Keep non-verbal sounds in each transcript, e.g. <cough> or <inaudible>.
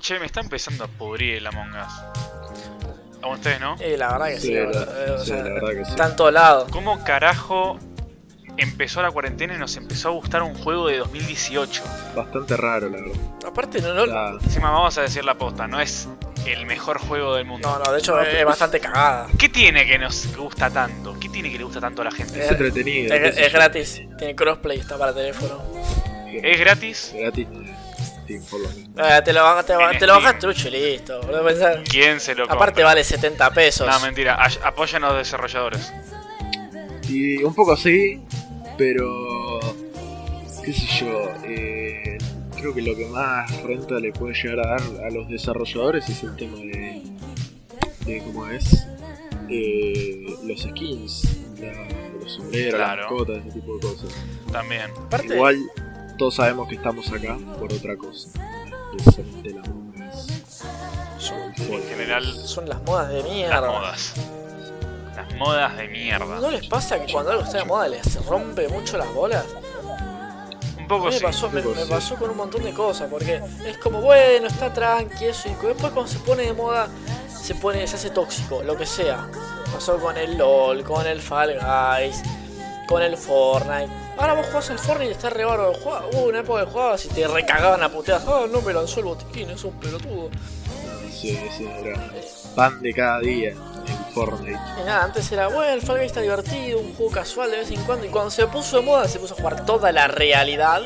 Che, me está empezando a pudrir el Among Us. A ustedes, ¿no? Eh, la verdad que sí, Sí, la- Eh, o sí, sea, la verdad que sí. está en todos lados. ¿Cómo carajo empezó la cuarentena y nos empezó a gustar un juego de 2018? Bastante raro, la verdad. Aparte, no, no, Encima vamos a decir la posta, no es el mejor juego del mundo. no, no, de hecho es bastante cagada. ¿Qué tiene que nos gusta tanto? ¿Qué tiene que le gusta tanto a la gente? es entretenido. Es, gratis, tiene crossplay, está para teléfono. ¿Es gratis? Gratis. Sí, por lo menos. Eh, te lo bajas, te, lo bajas trucho y listo. boludo. ¿Quién se lo compra? Aparte vale 70 pesos. No, mentira, apoyan a los desarrolladores. Y un poco así, pero. qué sé yo. eh, creo que lo que más renta le puede llegar a dar a los desarrolladores es el tema de. de cómo es. eh, los skins, la- los sombreros, Claro. las mascotas, ese tipo de cosas. También. Aparte, Igual, todos sabemos que estamos acá por otra cosa. Precisamente En general, son las modas de las mierda. modas. Las modas de mierda. ¿No les pasa que cuando algo está de moda les rompe mucho las bolas? Un A poco mí me sí. pasó, me, Un poco me sí. pasó con un montón de cosas, porque es como, bueno, está tranqui, eso, y después cuando se pone de moda, se pone, se hace tóxico, lo que sea. Pasó con el LOL, con el Fall Guys, con el Fortnite. Ahora vos jugás al Fortnite y está re bárbaro. Hubo una época que jugabas y te recagaban a puteadas. Ah, no me lanzó el botiquín, es un pelotudo. Sí, sí, era pan de cada día en Fortnite. Y nada, antes era, bueno, el Guys está divertido, un juego casual de vez en cuando. Y cuando se puso de moda, se puso a jugar toda la realidad.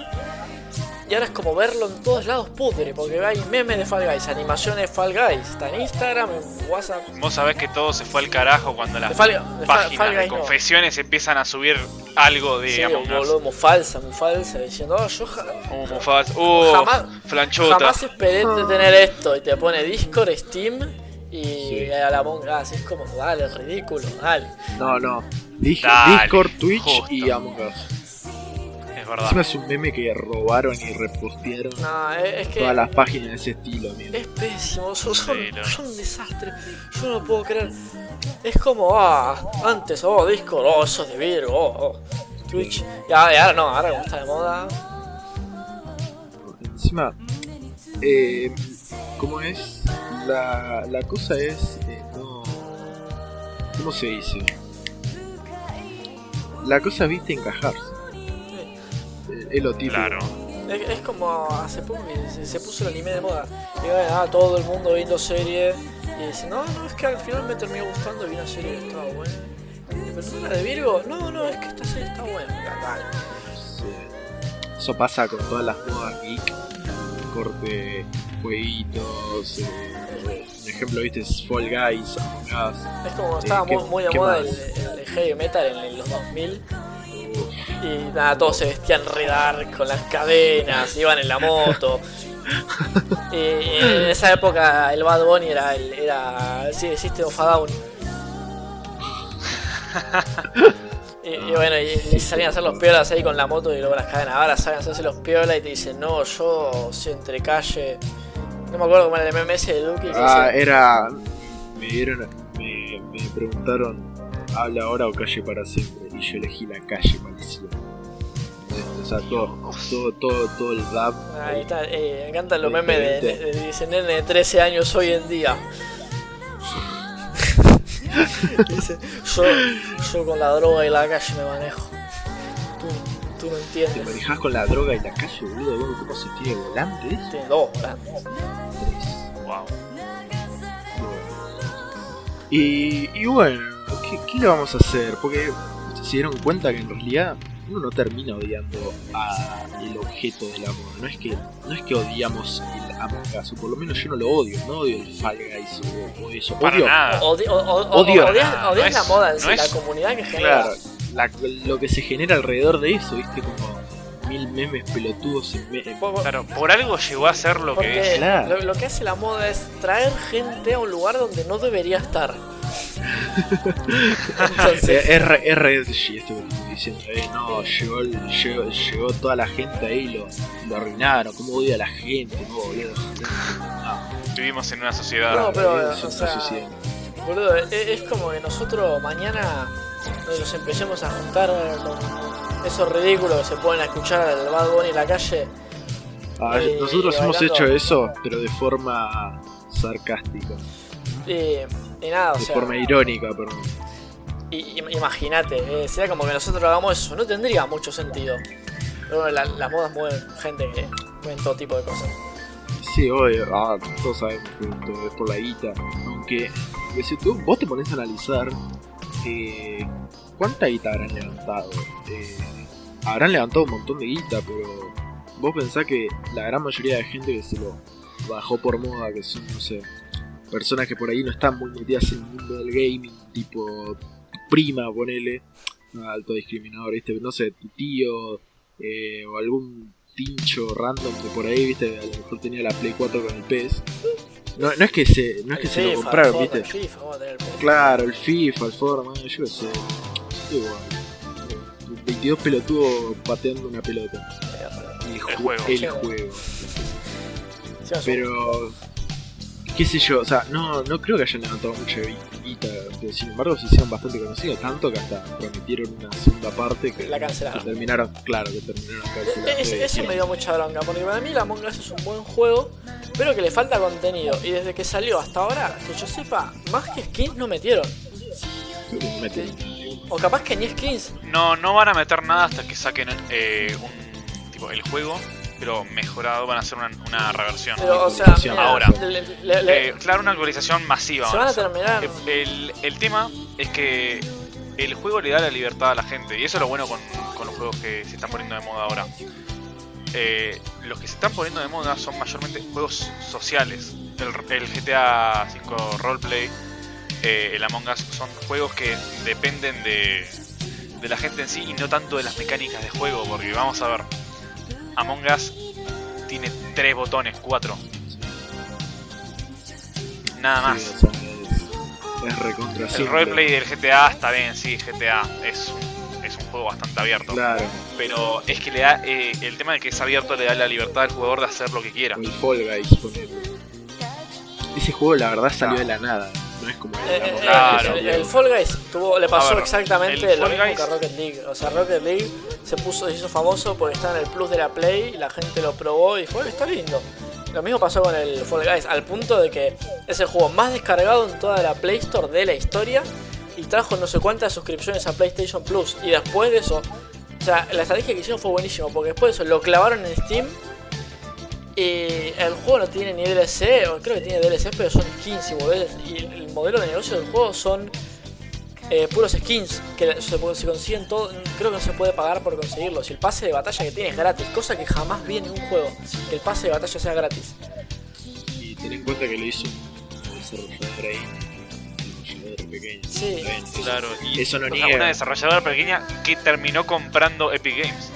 Y ahora es como verlo en todos lados pudre, porque hay memes de Fall Guys, animaciones Fall Guys. Está en Instagram, en WhatsApp. Vos sabés que todo se fue al carajo cuando las De Fall, de páginas Fall de no. confesiones empiezan a subir algo de Sí, Among Us. boludo, muy falsa, muy falsa, diciendo, oh, yo ja- Uh, Mufasa. Uh, Jamás- jamás esperé de tener esto. Y te pone Discord, Steam y Sí. a la Among Us. Es como, dale, ridículo, dale. No, no. Dije Dale, Discord, Twitch justo. y Among Us. Verdad. Encima es un meme que robaron y repostearon No, es, es que. todas las páginas de ese estilo, amigo. Es pésimo, son, son, Sí, no. son un desastre. Yo no lo puedo creer. Es como, ah, antes, oh, Discord, oh, eso es de Virgo, oh, oh, Twitch. Y ahora, no, ahora como está de moda. Encima, eh, ¿cómo es? La, la cosa es, eh, no... ¿Cómo se dice? La cosa es, viste, encajarse. Es lo típico. Claro. Es, es como hace poco que se, se puso el anime de moda. Y bueno, ah, todo el mundo viendo serie. Y dice, no, no, es que al final me terminó gustando y vi una serie que estaba buena. ¿Pero no era de Virgo? No, no, es que esta serie está buena. Dale. Sí. Eso pasa con todas las modas geek, corte, jueguitos, eh, un ejemplo, viste, es Fall Guys, Among Us. Es como Eh, estaba ¿qué- muy, muy de moda el, el heavy metal en, en los 2000. Y nada, todos se vestían re dark con las cadenas, iban en la moto. y, en esa época el Bad Bunny era el, era sí, el System of a Down. y, y bueno, y, y salían a hacer los piolas ahí con la moto y luego las cadenas. Ahora salen a hacerse los piolas y te dicen, no, yo soy entre calle. No me acuerdo cómo era el MMS de Duki. Ah, dice, era. Me dieron. Me, me preguntaron, ¿habla ahora o calle para siempre? Yo elegí la calle maldición. O sea, todo, todo, todo, todo el rap. Ahí está, eh, me encantan los memes de, de, de- dicen nene de 13 años hoy en día. <laughs> Dice, yo, yo con la droga y la calle me manejo. Tú, tú no Te entiendes. manejás con la droga y la calle, boludo. ¿Vos cómo se tiene volante? ¿eh? Tiene dos volantes. Wow. Y, y bueno, ¿qué, qué le vamos a hacer? Porque se dieron cuenta que en realidad uno no termina odiando a el objeto del amor. No es que no es que odiamos el Among Us, o por lo menos yo no lo odio, no odio el Fall Guys o, o eso. Para odio, nada. O- Odio. o- odias, no la es- moda en sí, no la es- comunidad que genera. claro, la- lo que se genera alrededor de eso, viste, como mil memes pelotudos en me- Por- por- Claro, por algo llegó a ser lo que es. Lo, lo que hace la moda es traer gente a un lugar donde no debería estar. Entonces, <laughs> Es, es esto que estoy diciendo, eh, no, llegó, llegó, llegó toda la gente ahí y lo, lo arruinaron, cómo odia a la gente, no, boludo. No, Vivimos en una sociedad. No, pero, o está sea, sucediendo. Boludo, es, es como que nosotros mañana nos empecemos a juntar con esos ridículos que se pueden escuchar al Bad Bunny en la calle Ah, Eh, nosotros hemos bailando. hecho eso, pero de forma sarcástica, Eh, y nada, o de sea, forma irónica, im- imagínate, eh, sería como que nosotros hagamos eso, no tendría mucho sentido. Pero bueno, la- las modas mueven gente que mueven todo tipo de cosas. Sí, obvio, ah, todos sabemos que esto es por la guita. Aunque, que si tú, vos te pones a analizar eh, cuánta guita habrán levantado. Eh, habrán levantado un montón de guita, pero vos pensás que la gran mayoría de gente que se lo bajó por moda, que son, no sé, personas que por ahí no están muy metidas en el mundo del gaming, tipo prima, ponele, alto discriminador, ¿viste? no sé, tu tío eh, o algún pincho random que por ahí, viste, a lo mejor tenía la Play 4 con el PES. No, no es que se, no es que El se lo compraron, viste. Fortnite, el FIFA, vamos a tener el PS. Claro, el FIFA, el Fortnite, yo qué sé. Igual. 22 pelotudos pateando una pelota. El, ju- juego. El juego. Pero. Qué sé yo, o sea, no, no creo que hayan levantado mucha guita, pero sin embargo se hicieron bastante conocidos, tanto que hasta prometieron una segunda parte que, La que cancelaron. terminaron, claro, que terminaron cancelando. Es- eso me dio mucha bronca, porque para mí la Among Us es un buen juego, pero que le falta contenido. Y desde que salió hasta ahora, que yo sepa, más que skins no metieron. meten- O capaz que ni skins. No, no van a meter nada hasta que saquen eh, un tipo el juego, pero mejorado van a hacer una, una reversión. Pero, o sea, mira, Ahora. le- le- le- Eh, claro, una actualización masiva. se van a terminar. Eh, El, el tema es que el juego le da la libertad a la gente. Y eso es lo bueno con, con los juegos que se están poniendo de moda ahora. Eh, los que se están poniendo de moda son mayormente juegos sociales. El, el GTA V Roleplay, eh, el Among Us, son juegos que dependen de, de la gente en sí y no tanto de las mecánicas de juego. Porque vamos a ver, Among Us tiene tres botones, cuatro. Nada más. Sí, o sea, es, recontra El roleplay del GTA está bien, sí, GTA es un, es un juego bastante abierto. Claro, Pero es que le da eh, el tema de que es abierto le da la libertad al jugador de hacer lo que quiera. el Fall Guys. Ese juego la verdad salió de la nada, no es como el Eh, eh, Us Claro. el, el Fall Guys tuvo, le pasó ver, exactamente el lo Fall mismo Guys- que a Rocket League. O sea, Rocket League se puso, se hizo famoso porque estaba en el plus de la Play y la gente lo probó y dijo, "Eh, está lindo. Lo mismo pasó con el Fall Guys, al punto de que es el juego más descargado en toda la Play Store de la historia y trajo no sé cuántas suscripciones a PlayStation Plus. Y después de eso, o sea, la estrategia que hicieron fue buenísimo porque después de eso lo clavaron en Steam y el juego no tiene ni DLC, o creo que tiene DLC, pero son skins y modelos. Y el modelo de negocio del juego son eh, puros skins que se, se consiguen todo. Creo que no se puede pagar por conseguirlos. Y el pase de batalla que tiene es gratis, cosa que jamás vi en un juego. Que el pase de batalla sea gratis. Y ten en cuenta que lo hizo un desarrollador ahí, pequeño. Sí. Eso- Claro, y Eso no niega. una desarrolladora pequeña que terminó comprando Epic Games.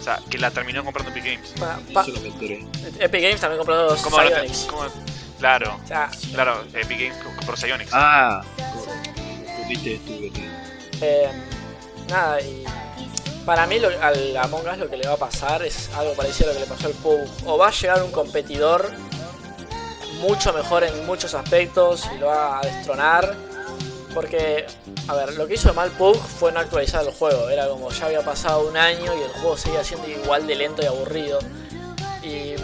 O sea, que la terminó comprando Epic Games. Pa- pa- Eso enteré. Epic Games también compró los ¿Cómo ahora te- Psyonix. cómo- Claro, O sea, claro, Epic Games compró Psyonix. Ah, viste estuve. Eh, nada, y para mí lo, al Among Us lo que le va a pasar es algo parecido a lo que le pasó al PUBG. O va a llegar un competidor mucho mejor en muchos aspectos y lo va a destronar. Porque, a ver, lo que hizo mal PUBG fue no actualizar el juego. Era como ya había pasado un año y el juego seguía siendo igual de lento y aburrido.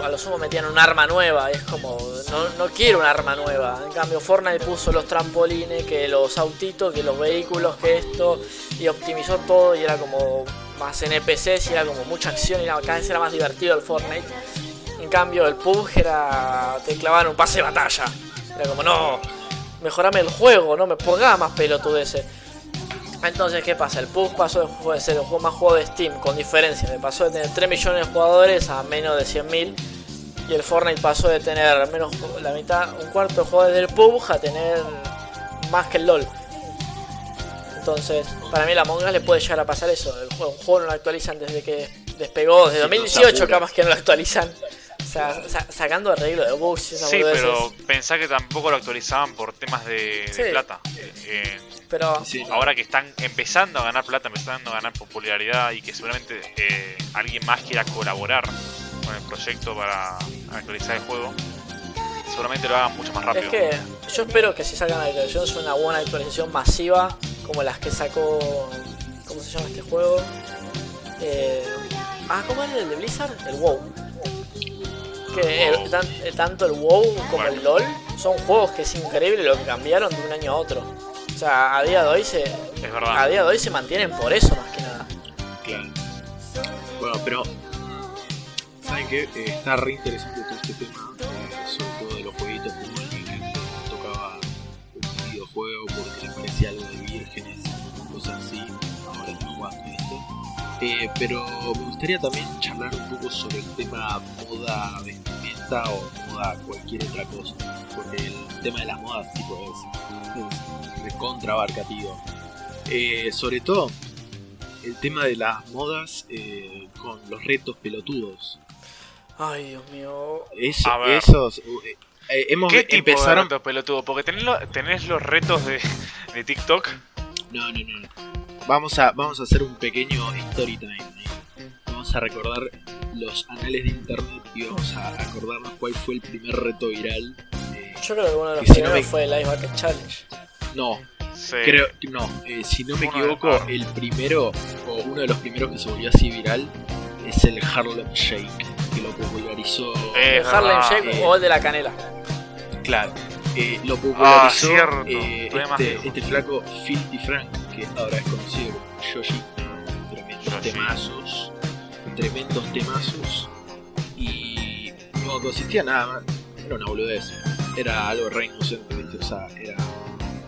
A lo sumo metían un arma nueva. Es como, no, no quiero un arma nueva. En cambio, Fortnite puso los trampolines, que los autitos, que los vehículos, que esto. Y optimizó todo y era como más NPCs y era como mucha acción y cada vez era más divertido el Fortnite. En cambio, el PUBG era. te clavaban un pase de batalla. Era como, no, mejorame el juego, no me pongas más pelotudeces. Entonces, ¿qué pasa? El PUBG pasó de, ser el juego más jugado de Steam, con diferencia. Me pasó de tener 3 millones de jugadores a menos de 100.000. Y el Fortnite pasó de tener menos la mitad, un cuarto de jugadores del PUBG a tener más que el LOL. Entonces, para mí la Among Us le puede llegar a pasar eso. El juego, un juego no lo actualizan desde que despegó, desde Sí, 2018 no se capaz que no lo actualizan. O sea, sa- sacando arreglo de bugs esas Sí, pero pensá que tampoco lo actualizaban por temas de, plata. Eh, Pero Sí. ahora que están empezando a ganar plata, empezando a ganar popularidad y que seguramente eh, alguien más quiera colaborar con el proyecto para actualizar el juego, seguramente lo hagan mucho más rápido. Es que yo espero que si salgan la actualización sea una buena actualización masiva como las que sacó. ¿Cómo se llama este juego? Eh, ah, ¿cómo era el de Blizzard? El WoW. Que el- tan- tanto el WoW como el LoL son juegos que es increíble lo que cambiaron de un año a otro. O sea, a día de hoy se, Es a verdad. día de hoy se mantienen por eso más que nada. Claro. Bueno, pero. ¿Saben qué? Eh, está re interesante todo este tema, Eh, pero me gustaría también charlar un poco sobre el tema moda vestimenta o moda cualquier otra cosa. Porque el tema de las modas, tipo, es, es recontra abarcativo. Eh, sobre todo, el tema de las modas eh, con los retos pelotudos. Ay, Dios mío. Eso, A ver. esos. eh, eh, hemos ¿Qué tipo empezaron. de retos, pelotudo? Porque tenés, lo- tenés los retos de, de TikTok. No, no, no. Vamos a, vamos a hacer un pequeño story time. ahí. Vamos a recordar los anales de internet y vamos a acordarnos cuál fue el primer reto viral. eh, Yo creo que uno de los Que si no primeros me- fue el Ice Bucket Challenge. no, Sí. creo que no. eh, si no me Uno equivoco, ah. el primero o uno de los primeros que se volvió así viral es el Harlem Shake, que lo popularizó. Eh, El Harlem Shake eh. o el de la canela. Claro. Eh, lo popularizó cierto, eh, este, este flaco Filthy Frank, que ahora es conocido como Yoshi. Tremendos Yoshi. temazos. Tremendos temazos. Y no consistía nada más. Era una boludez. Era algo re inocente, ¿viste? O sea, era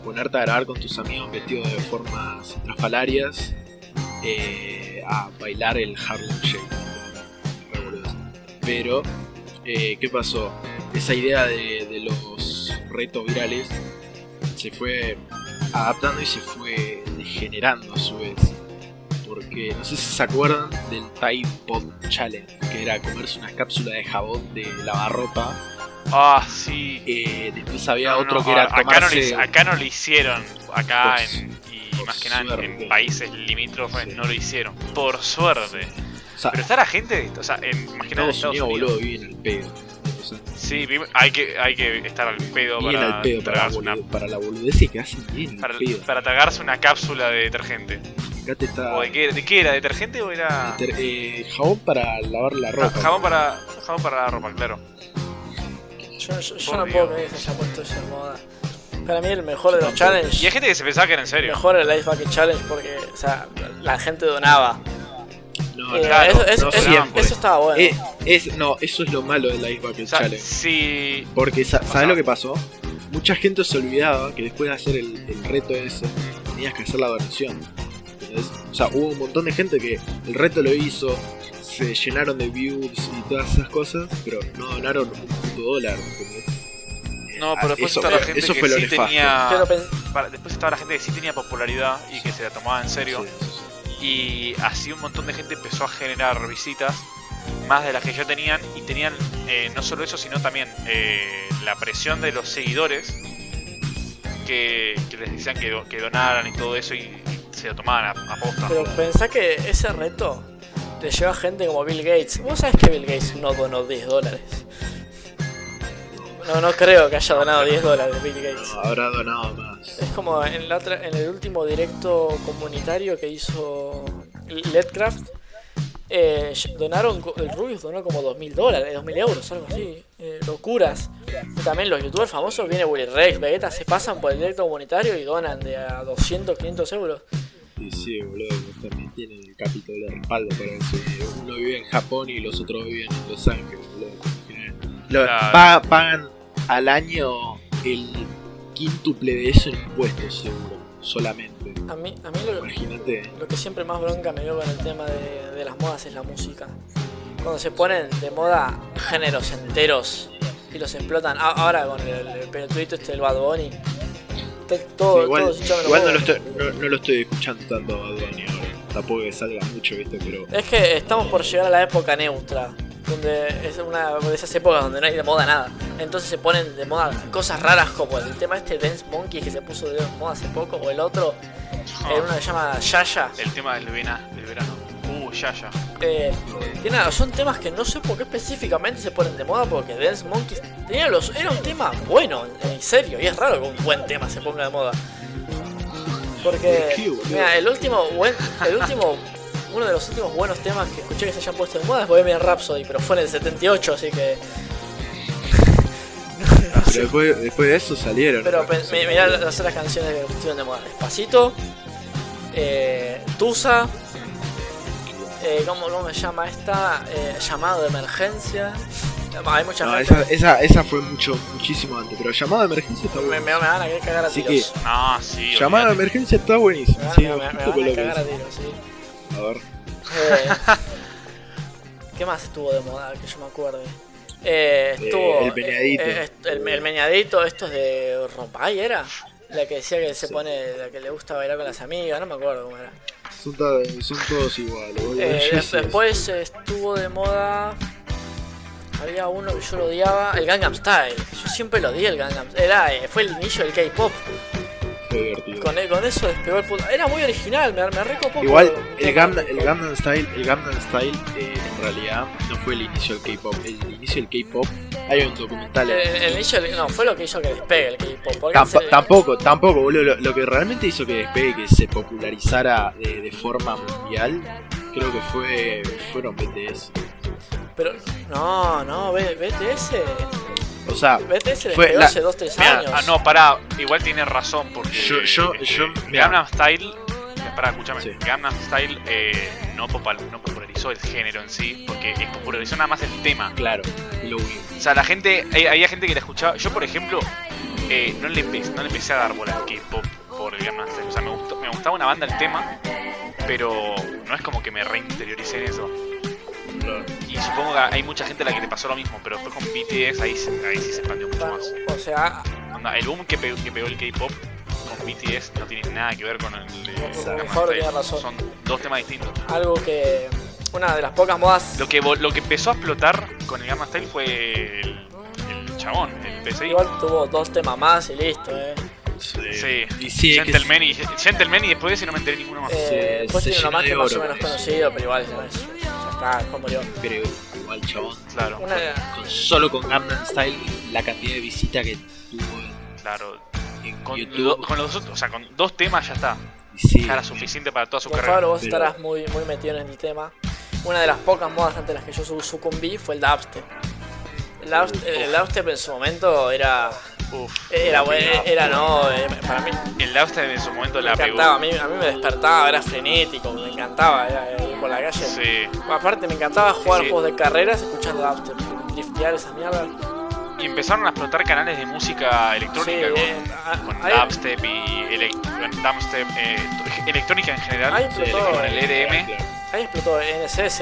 ponerte a grabar con tus amigos vestidos de formas estrafalarias eh, a bailar el Harlem Shake. Pero, eh, ¿qué pasó? Esa idea de, de los retos virales se fue adaptando y se fue degenerando a su vez. Porque no sé si se acuerdan del Tide Pod Challenge, que era comerse una cápsula de jabón de lavarropa. Ah, sí. Eh, después había No, otro no, que era acá, no tomarse... acá no lo hicieron. Acá en, y más que nada en- países limítrofes Sí. no lo hicieron. Por suerte. o sea, Pero está la gente, o sea, en, más que nada Estados Unidos, Unidos. boludo, viven al pedo. Sí, hay que, hay que estar al pedo para al pedo para, la tragarse una, para la boludez que hacen bien para, al pedo. para tragarse una cápsula de detergente. Acá te está... ¿O de qué, de qué era? ¿Detergente o era.? eh, jabón para lavar la Ah, ropa. jabón para. Jabón para la ropa, claro. Yo, yo- yo Por no Dios. puedo creer que se haya puesto eso en moda. Para mí el mejor de los challenges. Y hay gente que se pensaba que era en serio. Mejor el Ice Bucket Challenge porque, o sea, la gente donaba. No, Eh, claro, eso, no estaba bueno. Eh, es, no, eso es lo malo del Ice Bucket O sea, Challenge. si. Porque, sa- ¿sabes sea- lo que pasó? Mucha gente se olvidaba que después de hacer el, el reto ese, tenías que hacer la donación. ¿entendés? O sea, hubo un montón de gente que el reto lo hizo, se llenaron de views y todas esas cosas, pero no donaron un puto dólar. ¿entendés? No, Ah, pero después eso, está la gente eso que sí nefasto. tenía. Pero pen- para- después estaba la gente que sí tenía popularidad y que se la tomaba en serio. Sí, sí, sí. Y así un montón de gente empezó a generar visitas, más de las que ya tenían. Y tenían eh, no solo eso, sino también eh, la presión de los seguidores que, que les decían que, do- que donaran y todo eso. Y se lo tomaban a, a posta. Pero pensá que ese reto le lleva a gente como Bill Gates. ¿Vos sabés que Bill Gates no donó 10 dólares? No, no creo que haya donado 10 dólares Bill Gates. No, habrá donado más. Es como en, la otra, en el último directo comunitario que hizo Ledcraft. Eh, donaron, el Rubius donó como 2.000 dólares, 2.000 euros, algo así. Eh, locuras. También los youtubers famosos, viene Willy Rex, Vegeta, se pasan por el directo comunitario y donan de a 200, 500 euros. Sí, sí, boludo, también tiene el capítulo de respaldo para eso. Uno vive en Japón y los otros viven en Los Ángeles, boludo. Lo- pa- pagan al año el quíntuple de eso en impuestos, seguro, solamente. A mí, a mí lo, Imagínate. Lo que siempre más bronca me dio con el tema de, de las modas es la música. Cuando se ponen de moda géneros enteros y los explotan. Ahora con el, el pelotudito este del Bad Bunny. Todo, Sí, igual todo igual no, lo estoy, no, no lo estoy escuchando tanto a Bad Bunny ahora. Tampoco que salga mucho, viste, pero. Es que estamos por llegar a la época neutra. Donde es una de esas épocas donde no hay de moda nada. Entonces se ponen de moda cosas raras como el tema este Dance Monkey que se puso de moda hace poco. O el otro, eh, uno que se llama Yaya. El tema del, vena- del verano. Uh, ya, ya. Eh, tiene- son temas que no sé por qué específicamente se ponen de moda porque Dance Monkeys tenía los, era un tema bueno, en serio, y es raro que un buen tema se ponga de moda. Porque, mira, el último buen, el último, uno de los últimos buenos temas que escuché que se hayan puesto de moda es Bohemian Rhapsody, pero fue en el 78, así que <laughs> Pero después, después de eso salieron. Pero canciones. mirá las otras canciones que estuvieron de moda. Despacito, eh, Tusa, eh, ¿cómo, ¿cómo se llama esta? Eh, llamado de emergencia. Hay mucha No, gente. esa, esa, esa fue mucho, muchísimo antes. Pero llamada de emergencia está Me, buena. me- me van a querer cagar a Así tiros. No, sí. Llamada de emergencia está buenísimo. Me van, Sí, me- me- me un van poco a lo que cagar a es. tiros, sí. A ver. Eh, ¿Qué más estuvo de moda que yo me acuerde? Eh, estuvo. el meñadito. eh, eh, el, el meñadito, esto es de Rompay, ¿era? La que decía que se Sí. pone. La que le gusta bailar con las amigas, no me acuerdo cómo era. Son, son todos iguales. Eh, después estuvo de moda. Había uno que yo lo odiaba, el Gangnam Style. Yo siempre lo odié el Gangnam Era, eh, Fue el inicio del K-pop. Fue divertido. Con, con eso despegó el puto. Era muy original, me, me recopó. Igual, el Gangnam, el Gangnam Style, el Gangnam Style eh, en realidad no fue el inicio del K-pop. El inicio del K-pop, hay un documental. El, en- el inicio, del- no, fue lo que hizo que despegue el K-pop. Tampo- tampoco, tampoco, boludo. Lo, lo que realmente hizo que despegue, que se popularizara de, de forma mundial, creo que fue fueron BTS. Pero, no, no, BTS. O sea, BTS Fue la- hace 2-3 Mirá, años. ah, no, pará, igual tiene razón porque Yo- yo- eh, yo-. Gangnam Style, eh, pará, escúchame, Sí. Gangnam Style eh, no, popal- no popularizó el género en sí, porque eh, popularizó nada más el tema. claro, lo único. O sea, la gente, había gente que la escuchaba. Yo, por ejemplo, eh, no, le empe- no le empecé a dar bola al K-pop por Gangnam Style. O sea, me, gustó- me gustaba una banda el tema, pero no es como que me reinterioricé en eso. Y supongo que hay mucha gente a la que le pasó lo mismo, pero después con BTS ahí, se- ahí sí se expandió mucho más. O sea, Onda, el boom que pegó, que pegó el K-pop con BTS no tiene nada que ver con el de Fabro Style. tiene razón. Son dos temas distintos. algo que. Una de las pocas modas. Lo que, lo que empezó a explotar con el Gangnam Style fue el, el chabón, el PCI. Igual tuvo dos temas más y listo, eh. Sí, Y sí, es que Gentleman, y, Gentleman y después de ese no me enteré ninguno más. Eh, se después tiene uno más que de más o menos conocido, pero igual ya, es- está, como murió. Pero igual, chabón. Claro, Una, Con, solo con Gangnam Style, la cantidad de visitas que tuvo claro. en Con, YouTube. do- con los otros, o sea, con dos temas ya está. sí, Ya era suficiente para toda su carrera. Fabro vos pero- estarás muy, muy metido en el tema. Una de las pocas modas ante las que yo su- sucumbí fue el dubstep. El dubstep, el dubstep en su momento era. Uf, Era bueno, era no, eh, para mí el Dubstep en su momento me la pegó. encantaba, a mí, a mí me despertaba, era frenético, me encantaba, era, eh, por la calle. Sí. Aparte me encantaba jugar Sí. juegos de carreras escuchando dubstep, driftear esa mierda. Y empezaron a explotar canales de música electrónica Sí, con, eh, a- con hay- dubstep y dubstep, eh, electrónica en general, Ahí eh, explotó, con el EDM, Ahí explotó NSS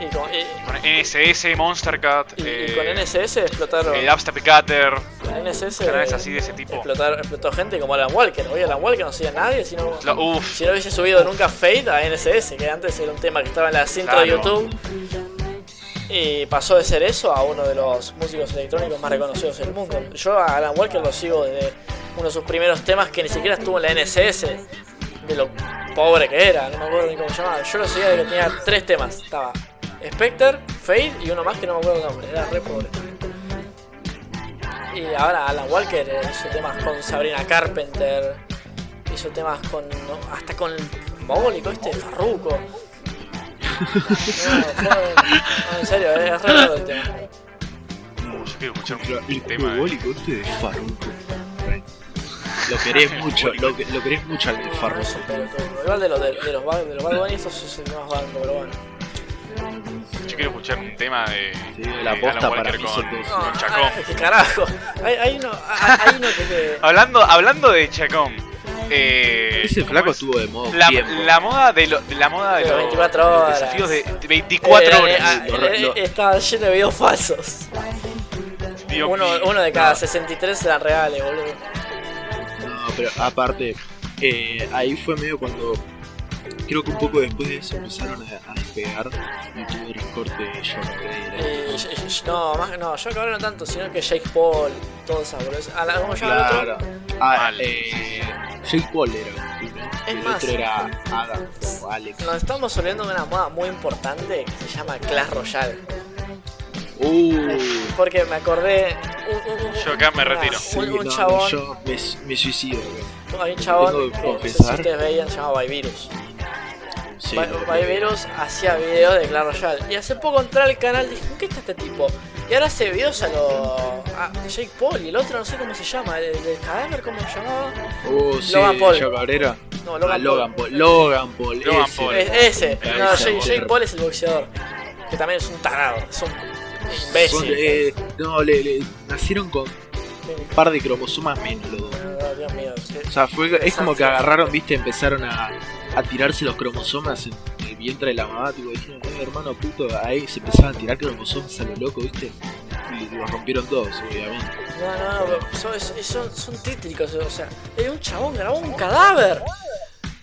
y, con, y- con NSS, Monster Cat, y- y eh, con NSS explotaron. eh, Dubstep Cutter, con NSS canales así de ese tipo. explotaron, explotó gente como Alan Walker. Hoy Alan Walker no sigue a nadie, sino, Cla- Uf, si no hubiese subido nunca Fade a NSS, que antes era un tema que estaba en la intro de. YouTube. Y pasó de ser eso a uno de los músicos electrónicos más reconocidos del mundo. Yo a Alan Walker lo sigo desde uno de sus primeros temas que ni siquiera estuvo en la NSS, de lo pobre que era, no me acuerdo ni cómo se llamaba. Yo lo seguía desde que tenía tres temas. Estaba Spectre, Fade y uno más que no me acuerdo el nombre, era re pobre. Y ahora Alan Walker eh, hizo temas con Sabrina Carpenter, hizo temas con. no, hasta con el mogólico este Farruko. No, en serio, es re raro el tema. uf, yo quiero escuchar un el tema. de- mogólico este de Farruko. Lo querés mucho, lo, que- lo querés mucho al todo. Igual de los de, de los Bad de los Bad Bunny, estos es el más pero bueno. Yo quiero escuchar un tema de, Sí, la posta para con, Chacón. ay, <laughs> carajo. Hay, hay uno, hay, uno que te. Hablando, hablando de Chacón, eh, Ese ¿cómo flaco es? estuvo de moda la, moda de, lo- de la moda de, De los 24 los horas. desafíos de, de 24 Eh, horas. eh, eh, lo- Estaba lleno de videos falsos. Dios Uno, mío. uno de cada No. 63 eran reales, boludo. No, pero aparte, eh, ahí fue medio cuando. Creo que un poco después de eso empezaron a, a despegar youtubers corte de John. Eh, y- y- no, más, no, yo cabrón no tanto, sino que Jake Paul, todo eso, boludo. Ah, la- ¿Cómo llama el otro? Ah, eh, Jake Paul era uno. Es el más. otro era Adam o Alex. Nos estamos olvidando de una moda muy importante que se llama Clash Royale. Uh, Porque me acordé. Un, un- un- Yo acá me retiro. sí, Un, un no, chabón. yo me, me suicido. Hay un chabón que que, no sé si ustedes veían, se llama Byvirus. Sí, Byvirus hacía videos de Clash Royale. Y hace poco entré al canal y dije, ¿qué está este tipo? Y ahora hace videos a lo, a Jake Paul y el otro no sé cómo se llama, el, el cadáver, ¿cómo se llamaba? Oh, sí, Logan Paul. Joe Cabrera. No, Ah, Logan, Logan Paul. Logan Paul. Logan ese. Paul. Es- ese, no, Jake, Paul es el boxeador, que también es un tarado, es un Son, imbécil. eh, no, le, le- nacieron con un par de cromosomas menos los dos. Dios mío, O sea, fue, es como que agarraron, viste, empezaron a, a tirarse los cromosomas en el vientre de la mamá, tipo, dijeron, "Eh, hermano puto, ahí se empezaban a tirar cromosomas a lo loco, viste, y los rompieron todos, obviamente. No, no, no, son, son, son tétricos, o sea, eh, un chabón grabó un cadáver.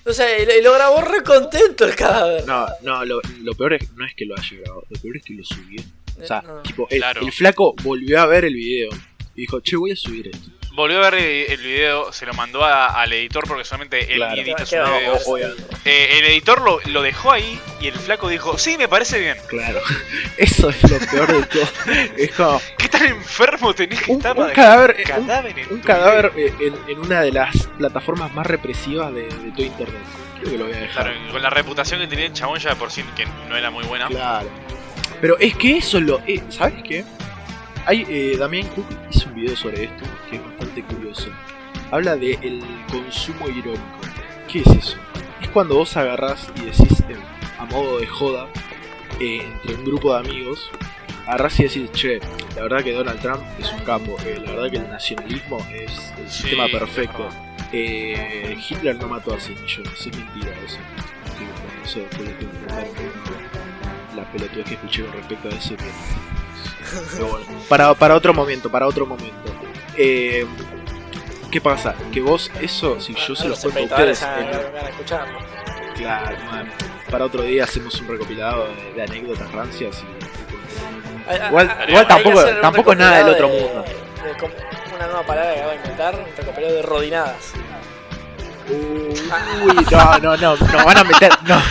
O sea, y, lo- y lo grabó re contento el cadáver. No, no, lo, lo peor es, no es que lo haya grabado, lo peor es que lo subió. O sea, Eh, no. tipo, el, Claro. el flaco volvió a ver el video y dijo, che, voy a subir esto. Volvió a ver el el video, se lo mandó a- al editor porque solamente él Claro. edita sus videos. Eh, el editor lo, lo dejó ahí y el flaco dijo, sí, me parece bien. Claro, <laughs> eso es lo peor de todo. Es como ¿Qué tan enfermo tenés que un, estar un cadáver, un cadáver en un tu cadáver video? en, en una de las plataformas más represivas de, de todo internet. Creo que lo voy a dejar. Claro, con la reputación que tenía el chabón ya de por sí, que no era muy buena. Claro. Pero es que eso lo. eh, ¿Sabes qué? Hay, eh, Damián Cook hizo un video sobre esto Habla de el consumo irónico. ¿Qué es eso? Es cuando vos agarrás y decís eh, a modo de joda eh, entre un grupo de amigos. Agarrás y decís, che, la verdad que Donald Trump es un capo. eh, la verdad que el nacionalismo es el Sí, sistema perfecto. Eh, Hitler no mató a 6 millones, es mentira eso. Bueno, eso después le tengo que contar un poco la pelotudez que escuché con respecto a eso. que- Pero bueno, para, para otro momento, para otro momento. Eh, ¿Qué pasa? Que vos, eso, si yo se los cuento a ustedes, eh, a- van a claro, man, para otro día hacemos un recopilado de, de anécdotas rancias y. Hay- hay- Igual- hay- igual hay tampoco- tampoco es nada del otro recopilado mundo. de- de una nueva palabra que acabo de inventar, un recopilado de rodinadas. Uy, no, no, no, nos van a meter, no,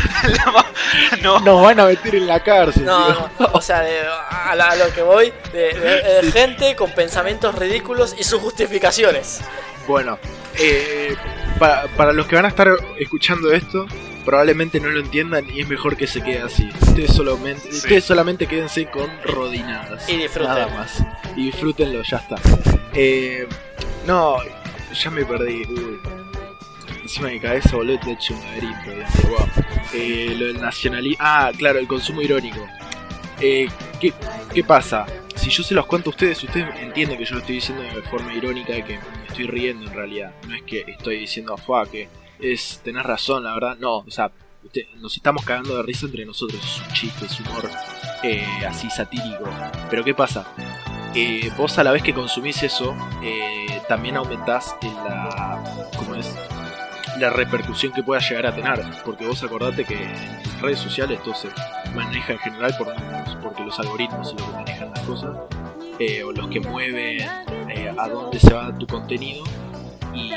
<laughs> no, nos van a meter en la cárcel. No, no, o sea, de- a, la- a lo que voy, de, de- de gente con pensamientos ridículos y sus justificaciones. Bueno, eh, para, para los que van a estar escuchando esto, probablemente no lo entiendan y es mejor que se quede así. Ustedes solamente, Sí. ustedes solamente quédense con rodinadas. Y disfruten. Nada más. Y disfrútenlo, ya está. Eh, no, ya me perdí. Uy. Encima de mi cabeza, boludo, te he hecho un laberinto. Guau. Eh, lo del nacionalismo. Ah, claro, el consumo irónico. Eh, ¿qué, ¿Qué pasa? Si yo se los cuento a ustedes, ustedes entienden que yo lo estoy diciendo de forma irónica y que me estoy riendo en realidad. No es que estoy diciendo, fue que es, tenés razón, la verdad. No, o sea, nos estamos cagando de risa entre nosotros. Es un chiste, es humor eh, así satírico. Pero ¿qué pasa? Eh, vos a la vez que consumís eso, eh, también aumentás en la. ¿Cómo es? La repercusión que pueda llegar a tener. Porque vos acordate que en redes sociales todo se maneja en general por porque los algoritmos son los que manejan las cosas, eh, o los que mueven eh, a dónde se va tu contenido. Y,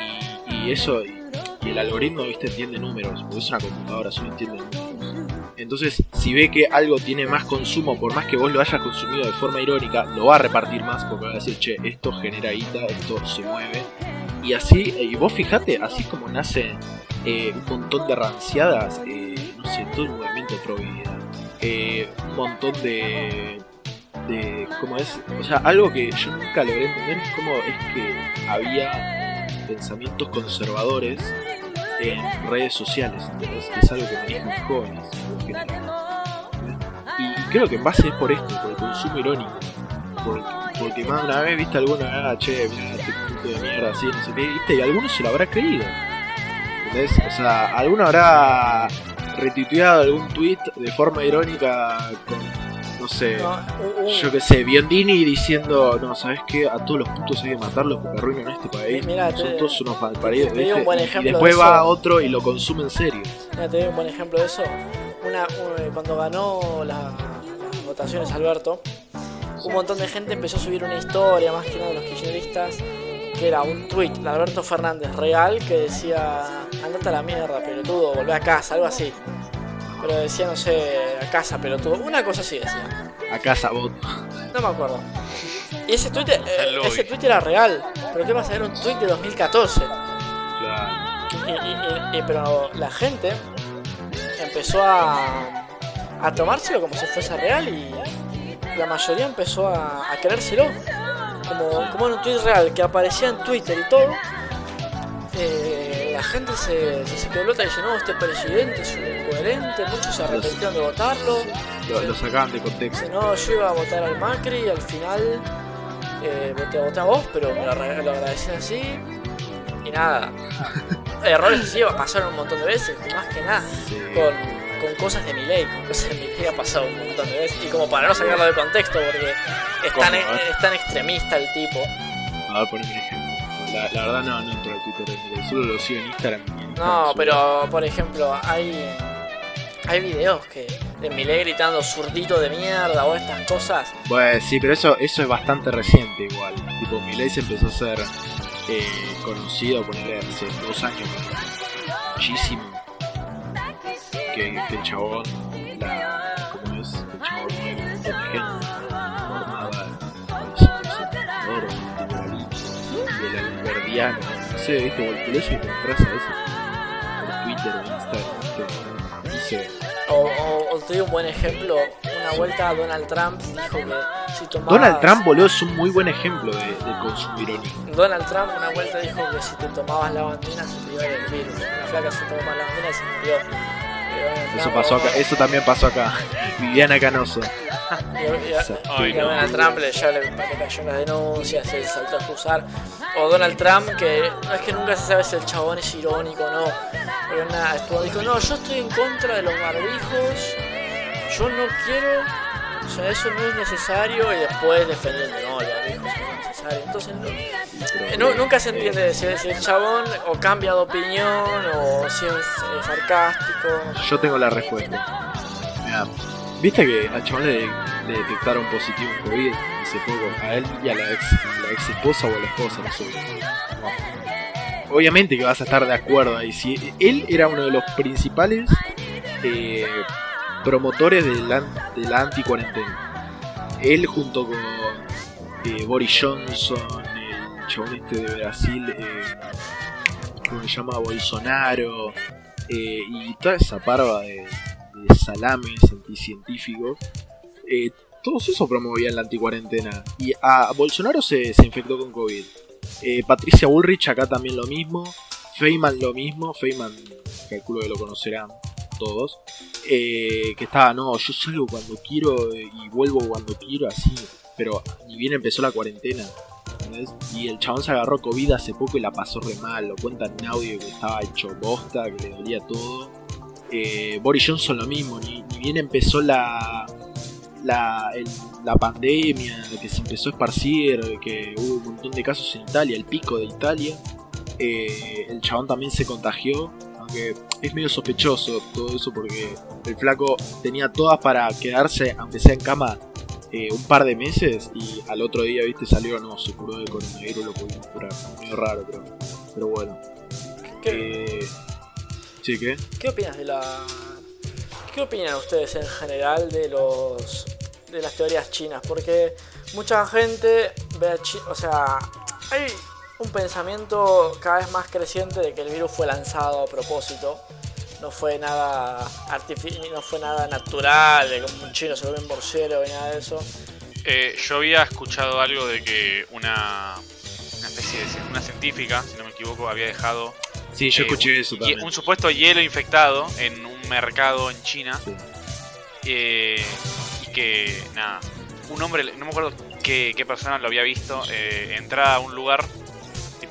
y eso, y, y el algoritmo, viste, entiende números, porque es una computadora, solo entiende números. Entonces, si ve que algo tiene más consumo, por más que vos lo hayas consumido de forma irónica, lo va a repartir más porque va a decir, che, esto genera guita, esto se mueve. Y así, eh, y vos fijate, así como nacen eh, un montón de ranciadas, no sé, todo el movimiento pro vida, eh, un montón de, de, ¿cómo es? O sea, algo que yo nunca logré entender es cómo es que había pensamientos conservadores en redes sociales, ¿entendés? Que es algo que manejan los jóvenes. Y, y creo que en base es por esto, por el consumo irónico. Porque, más de una vez viste alguna, ah, che, mira, este puto de mierda así, no sé qué, viste, y alguno se lo habrá creído. ¿Entendés? O sea, alguno habrá retuiteado algún tweet de forma irónica con, no sé, No, yo qué sé, Biondini diciendo, no, ¿sabes qué? A todos los putos hay que matarlos porque arruinan este país. Mira, Son te- todos unos malparidos. te digo un buen Y- después de va otro y lo consume en serio. Mira, te doy un buen ejemplo de eso. Una, un- cuando ganó la- las votaciones Alberto, un montón de gente empezó a subir una historia, más que nada los kirchneristas, que era un tweet de Alberto Fernández real que decía, andate a la mierda, pelotudo, volvé a casa, algo así. Pero decía, no sé, a casa, pelotudo. Una cosa así decía. A casa, bot. No me acuerdo. Y ese tweet, eh, lobby. ese tweet era real. Pero ¿qué pasa? Era un tweet de 2014. Claro. Y, y- y- y- pero la gente empezó a, a tomárselo como si fuese real y la mayoría empezó a, a creérselo. Como, como era un tweet real que aparecía en Twitter y todo, eh, la gente se, se, se quedó y dice, no, este presidente es un incoherente, muchos se arrepintieron de votarlo. Lo, lo sacaban de contexto. Dice, no, yo iba a votar al Macri y al final eh, voté, voté a vos, pero me lo, lo agradecen así. Y nada. <laughs> Errores así pasaron un montón de veces, más que nada. Sí. Con, con cosas de mi ley, con cosas de mi ley ha pasado un montón de veces. Y como para no sacarlo de contexto, porque es tan, ¿Cómo, eh? es tan extremista el tipo. A ver, poneme un ejemplo. La, la verdad no, no entro al Twitter solo lo sigo en Instagram. No, pero por ejemplo, hay hay videos que de Milei gritando zurdito de mierda o estas cosas. Bueno, sí, pero eso, eso es bastante reciente igual. Tipo, Milei se empezó a ser eh, conocido, ponerle hace dos años, muchísimo. Que, que el chabón, la, ¿cómo es? El chabón no era un montón de gente, formaba el liberalismo, y el alberdiano, no sé, viste, y compras a veces por Twitter o Instagram, viste, dice, O, o, o te doy un buen ejemplo, una vuelta Donald Trump dijo que si tomabas... Donald Trump, boludo, es un muy buen ejemplo de, de consumo irónico. Donald Trump una vuelta dijo que si te tomabas la bandina se te iba a ir el virus. Una flaca se tomó la bandina y se murió. Eso pasó acá, eso también pasó acá. <laughs> Viviana Canoso. Y, y- a. Donald Trump le, ya le, le cayó las denuncias, se saltó a excusar. O Donald Trump, que no es que nunca se sabe si el chabón es irónico o no. Pero nada, estuvo, dijo, no, yo estoy en contra de los barbijos, yo no quiero, o sea, eso no es necesario. Y después defendiendo, no, los barbijos Entonces, nunca se entiende si, el chabón o cambia de opinión o si es sarcástico. Yo tengo la respuesta. ¿viste que al chabón le, detectaron positivo en COVID hace poco? A él y a la ex, esposa o a la esposa, no sé. Obviamente que vas a estar de acuerdo ahí. Si él era uno de los principales eh, promotores de la, de la anti-cuarentena. Él junto con Boris Johnson, el chabón este de Brasil, eh, ¿cómo se llama? Bolsonaro, eh, y toda esa parva de, de salames anticientíficos, eh, todos esos promovían la anticuarentena. Y a Bolsonaro se, infectó con COVID. Patricia Bullrich acá también lo mismo. Feynman lo mismo. Feynman, calculo que lo conocerán todos. Eh, que estaba, no, yo salgo cuando quiero eh, y vuelvo cuando quiero, así. Pero ni bien empezó la cuarentena. Y el chabón se agarró COVID hace poco y la pasó re mal. Lo cuenta en audio que estaba hecho bosta, que le dolía todo. Eh, Boris Johnson lo mismo, ni, bien empezó la, la, el- la pandemia, que se empezó a esparcir, que hubo un montón de casos en Italia, el pico de Italia. el chabón también se contagió, aunque es medio sospechoso todo eso porque el flaco tenía todas para quedarse, aunque sea en cama, eh, un par de meses y al otro día, viste, salió, no, se curó de coronavirus, lo pudimos curar. Medio raro, pero, pero bueno. ¿Qué, Eh, ¿Sí qué? ¿Qué opinas de la... ¿Qué opinan ustedes en general de los de las teorías chinas? Porque mucha gente ve a Chi- o sea, hay un pensamiento cada vez más creciente de que el virus fue lanzado a propósito. No fue nada artificial, no fue nada natural, de como un chino se vuelve un borcero y nada de eso. Eh, yo había escuchado algo de que una, una especie de una científica, si no me equivoco, había dejado Sí, yo eh, escuché un, eso también. un supuesto hielo infectado en un mercado en China. Sí. eh, y que, nada, un hombre, no me acuerdo qué, qué persona lo había visto, eh, entrar a un lugar,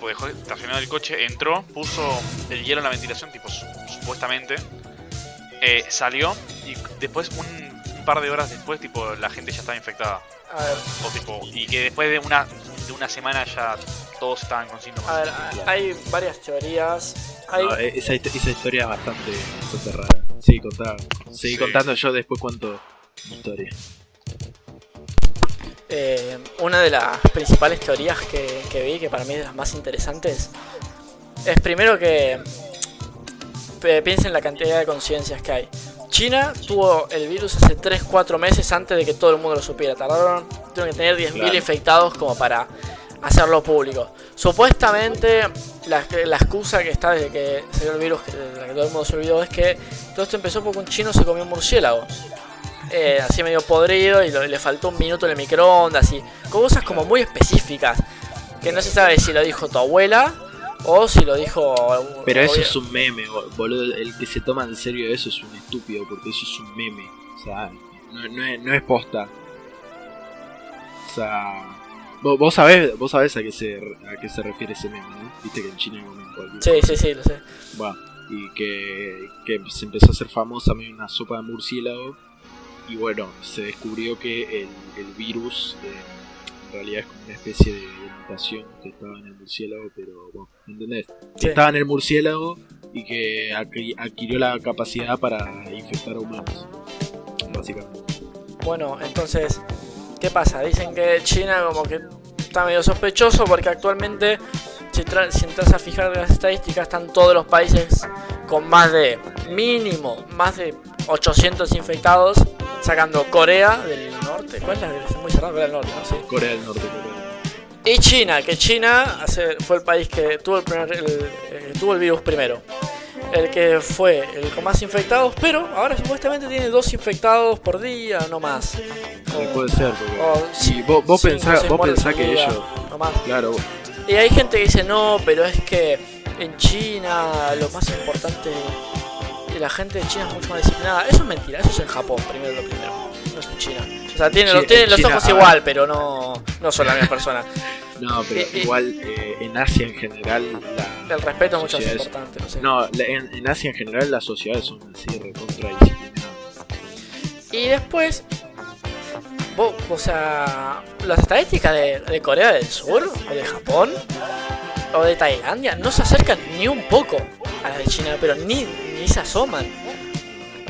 tipo dejó estacionado el coche, entró, puso el hielo en la ventilación, tipo su- supuestamente, eh, salió y después un, un par de horas después, tipo, la gente ya estaba infectada. A ver, O tipo, y que después de una, de una semana ya todos estaban con síntomas. a ver, hay varias teorías. Hay, No, eh, esa, hist- esa historia es bastante, bastante rara. Sí, contá. Seguí Sí. contando yo después cuento mi historia. Eh, una de las principales teorías que, que vi, que para mí es de las más interesantes, es primero que piensen la cantidad de conciencias que hay. China tuvo el virus hace 3-4 meses antes de que todo el mundo lo supiera. Tardaron, tuvieron que tener 10.000 Claro. infectados como para hacerlo público. Supuestamente la, la excusa que está desde que salió el virus, de la que todo el mundo se olvidó, es que todo esto empezó porque un chino se comió un murciélago. Eh, así medio podrido y lo- le faltó un minuto en el microondas y cosas como muy específicas que no se sabe si lo dijo tu abuela o si lo dijo un- Pero eso obvio- es un meme, bo- boludo. El que se toma en serio eso es un estúpido, porque eso es un meme. O sea, no, no es, no es posta. O sea, vos, vos sabés, vos sabés a qué se a qué se refiere ese meme, ¿no? Viste que en China comen cualquier Sí, sí, sí, lo sé. Bueno, y que, que se empezó a hacer famosa medio una sopa de murciélago. Y bueno, se descubrió que el, el virus eh, en realidad es como una especie de mutación que estaba en el murciélago, pero bueno, ¿me ¿entendés? Sí. Estaba en el murciélago y que adqui- adquirió la capacidad para infectar a humanos. Básicamente. Bueno, entonces, ¿qué pasa? Dicen que China como que está medio sospechoso porque actualmente, si, si entras a fijar las estadísticas, están todos los países con más de, mínimo, más de 800 infectados, sacando Corea del Norte. ¿Cuál es la muy cerrado? Corea del Norte, ¿no? Sí. Corea del Norte, Corea del Norte. Y China, que China fue el país que tuvo el, primer- el- eh, tuvo el virus primero. El que fue el con más infectados, pero ahora supuestamente tiene dos infectados por día, no más. Puede ser, porque. o si vos, vos vos por que día, ellos. No más. Claro, vos- Y hay gente que dice, no, pero es que en China lo más importante y la gente de China es mucho más disciplinada. Eso es mentira, eso es en Japón, primero lo primero. No es en China. O sea, tienen, Sí, los, China, ojos igual, pero no, no son la misma persona. <laughs> No, pero Eh, eh. igual eh, en Asia en general. La, El respeto es mucho más sociedades- importante, no sé. No, en, en Asia en general las sociedades son así recontra. Y después, vos, o sea, las estadísticas de, de Corea del Sur, o de Japón, o de Tailandia, no se acercan ni un poco a las de China, pero ni, ni se asoman.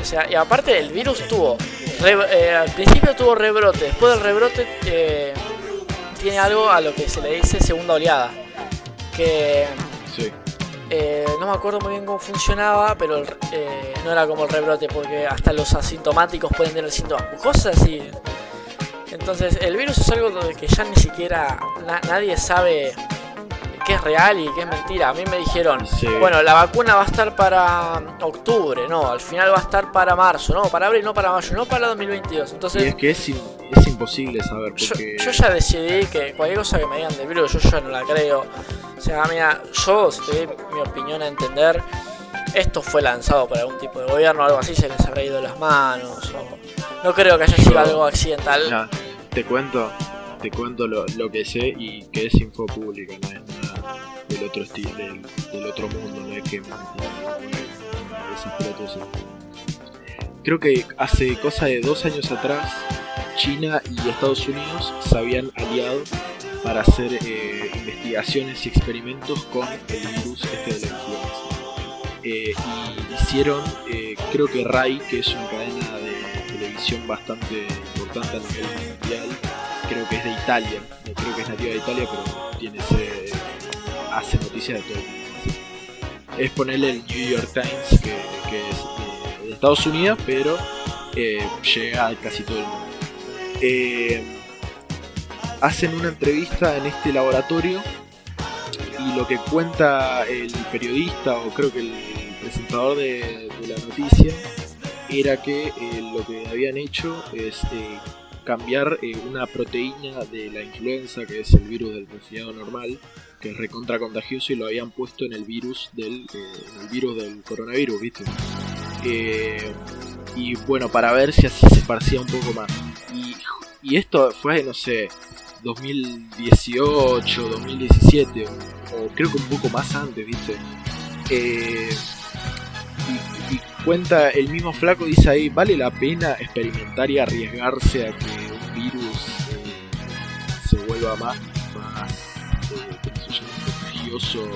O sea, y aparte el virus tuvo, re- eh, al principio tuvo rebrote, después del rebrote eh, tiene algo a lo que se le dice segunda oleada, que Sí. eh, no me acuerdo muy bien cómo funcionaba, pero el- no era como el rebrote, porque hasta los asintomáticos pueden tener síntomas, cosas así. Entonces, el virus es algo que ya ni siquiera na- nadie sabe qué es real y qué es mentira. A mí me dijeron, Sí. bueno, la vacuna va a estar para octubre, no, al final va a estar para marzo, no, para abril, no para mayo, no para 2022. Y Entonces, es que es, es imposible saber yo, porque. yo ya decidí que cualquier cosa que me digan del virus, yo ya no la creo. O sea, mira, yo, si te doy mi opinión a entender, esto fue lanzado por algún tipo de gobierno o algo así, se les habrá ido de las manos. o- no creo que haya sido algo accidental. Ya, te cuento, te cuento lo, lo que sé y que es info pública, no es nada del otro estilo, del, del otro mundo, no es que. Creo que hace cosa de dos años atrás, China y Estados Unidos se habían aliado para hacer eh, investigaciones y experimentos con el virus este de la influenza. Eh, y hicieron, eh, creo que RAI, que es una cadena de televisión bastante importante a nivel mundial, creo que es de Italia, creo que es nativa de Italia, pero tiene ese, hace noticias de todo el mundo. Es ponerle el New York Times, que, que es eh, de Estados Unidos, pero eh, llega a casi todo el mundo. Eh, hacen una entrevista en este laboratorio y lo que cuenta el periodista o creo que el presentador de, de la noticia era que eh, lo que habían hecho es eh, cambiar eh, una proteína de la influenza que es el virus del resfriado normal que recontra contagioso y lo habían puesto en el virus del eh, virus del coronavirus viste Eh, y bueno para ver si así se esparcía un poco más. Y, esto fue no sé 2018 2017 o, creo que un poco más antes viste Eh, y, y cuenta el mismo flaco dice ahí vale la pena experimentar y arriesgarse a que un virus se vuelva más contagioso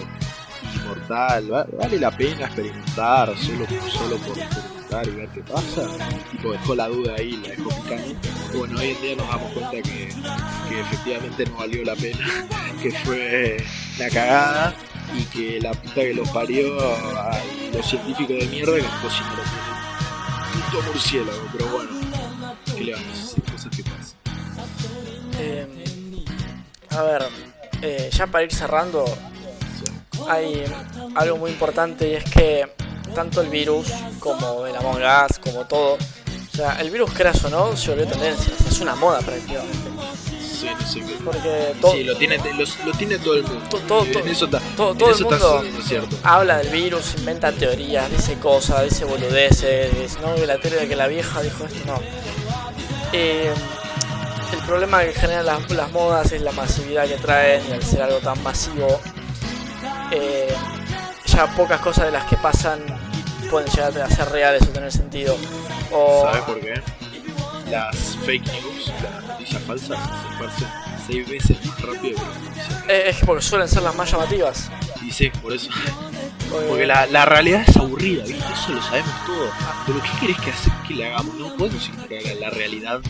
y mortal Va- vale la pena experimentar solo solo por experimentar y ver qué pasa tipo dejó la duda ahí la dejó picando bueno hoy en día nos damos cuenta que, que efectivamente no valió la pena <laughs> que fue la cagada y que la puta que los parió a los científicos de mierda que después sí no lo tienen puto murciélago, pero bueno, ¿qué le vamos a hacer? Cosas que pasan. Eh, a ver, eh, ya para ir cerrando, hay algo muy importante y es que tanto el virus como el Among Us, como todo, sea, el virus creas o no se volvió tendencia. o es una moda prácticamente. Sí, sé qué. Porque todo, Sí, lo tiene, los- lo tiene todo el mundo. To- todo- Y todo- en eso está, todo- en todo el mundo- cierto. habla del virus, inventa teorías, dice cosas, dice boludeces, dice, no, la teoría de que la vieja dijo esto, no. Eh, el problema que generan las, las modas es la masividad que traen y al ser algo tan masivo, eh, ya pocas cosas de las que pasan pueden llegar a ser reales o tener sentido. O, ¿Sabes por qué? Las fake news, las noticias falsas, se esparcen seis veces más rápido que las noticias. Eh, es que porque suelen ser las más llamativas. Y sí, por eso. <laughs> Porque- la, la realidad es aburrida, ¿viste? Eso lo sabemos todo. Pero ¿qué querés que, hace, que le hagamos? No podemos ignorar la realidad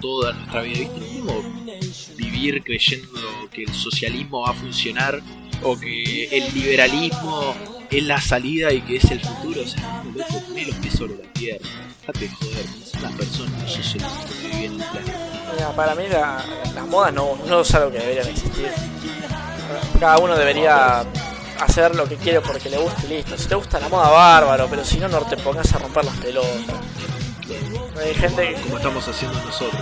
toda nuestra vida, ¿viste? No podemos vivir creyendo que el socialismo va a funcionar o que el liberalismo es la salida y que es el futuro. O sea, no, loco, poné los pies sobre la tierra. Dejate de joder, son las personas, no sos el que vive en el planeta. Mira, para mí la- las modas no, no es algo que deberían existir. Cada uno debería hacer lo que quiere porque le gusta y listo. Si te gusta la moda, bárbaro, pero si no, no te pongas a romper las pelotas. Hay gente que, Como estamos haciendo nosotros,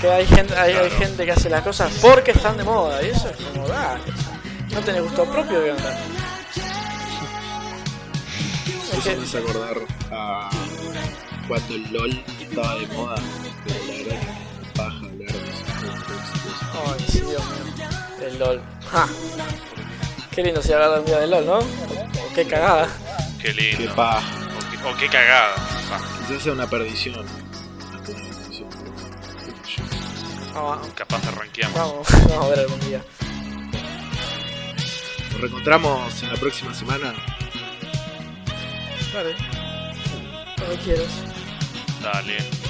que hay gente, hay, gente que hace las cosas porque están de moda y eso es como, ah, no tenés gusto propio, ¿qué onda? Es Eso me hace acordar a cuando el LOL estaba de moda, pero la verdad es que paja hablar de Ay, sí, Dios mío. El LOL. Ja. Qué lindo se hablar un día del LOL, ¿no? O qué cagada. Qué Qué lindo. paja. O qué, o qué cagada. Ah, Quizás sea una perdición. Una qué yo. Vamos, capaz arranqueamos. vamos, vamos a ver algún día. Nos reencontramos en la próxima semana. Vale. Cuando quieras. Dale.